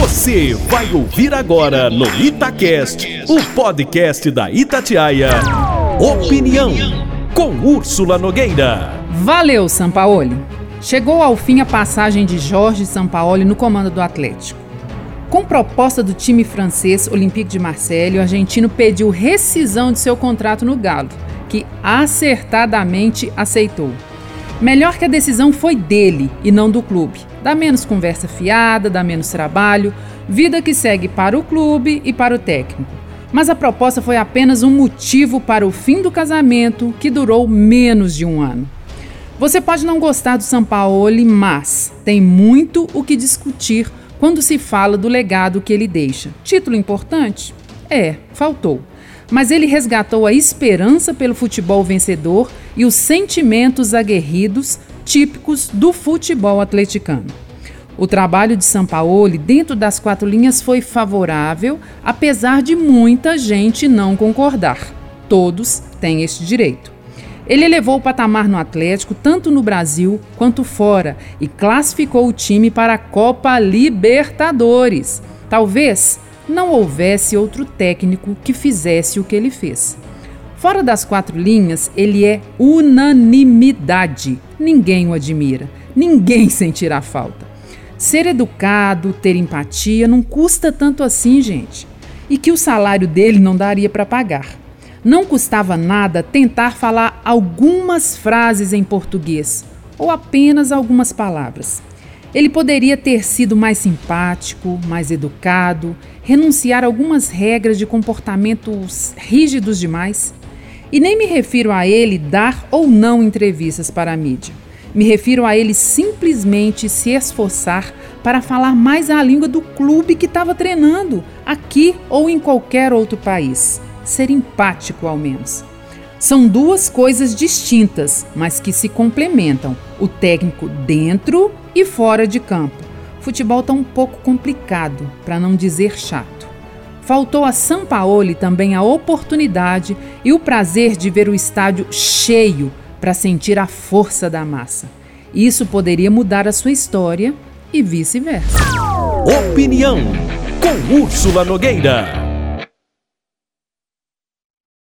Você vai ouvir agora no Itacast, o podcast da Itatiaia. Opinião com Úrsula Nogueira. Valeu, Sampaoli. Chegou ao fim a passagem de Jorge Sampaoli no comando do Atlético. Com proposta do time francês Olympique de Marseille, o argentino pediu rescisão de seu contrato no Galo, que acertadamente aceitou. Melhor que a decisão foi dele e não do clube. Dá menos conversa fiada, dá menos trabalho, vida que segue para o clube e para o técnico. Mas a proposta foi apenas um motivo para o fim do casamento, que durou menos de um ano. Você pode não gostar do Sampaoli, mas tem muito o que discutir quando se fala do legado que ele deixa. Título importante? É, faltou. Mas ele resgatou a esperança pelo futebol vencedor e os sentimentos aguerridos típicos do futebol atleticano. O trabalho de Sampaoli dentro das quatro linhas foi favorável, apesar de muita gente não concordar. Todos têm este direito. Ele elevou o patamar no Atlético, tanto no Brasil quanto fora, e classificou o time para a Copa Libertadores. Talvez não houvesse outro técnico que fizesse o que ele fez. Fora das quatro linhas, ele é unanimidade. Ninguém o admira, ninguém sentirá falta. Ser educado, ter empatia, não custa tanto assim, gente. E que o salário dele não daria para pagar. Não custava nada tentar falar algumas frases em português, ou apenas algumas palavras. Ele poderia ter sido mais simpático, mais educado, renunciar a algumas regras de comportamentos rígidos demais. E nem me refiro a ele dar ou não entrevistas para a mídia. Me refiro a ele simplesmente se esforçar para falar mais a língua do clube que estava treinando, aqui ou em qualquer outro país. Ser empático, ao menos. São duas coisas distintas, mas que se complementam: o técnico dentro e fora de campo. Futebol está um pouco complicado, para não dizer chato. Faltou a Sampaoli também a oportunidade e o prazer de ver o estádio cheio para sentir a força da massa. Isso poderia mudar a sua história e vice-versa. Opinião com Úrsula Nogueira.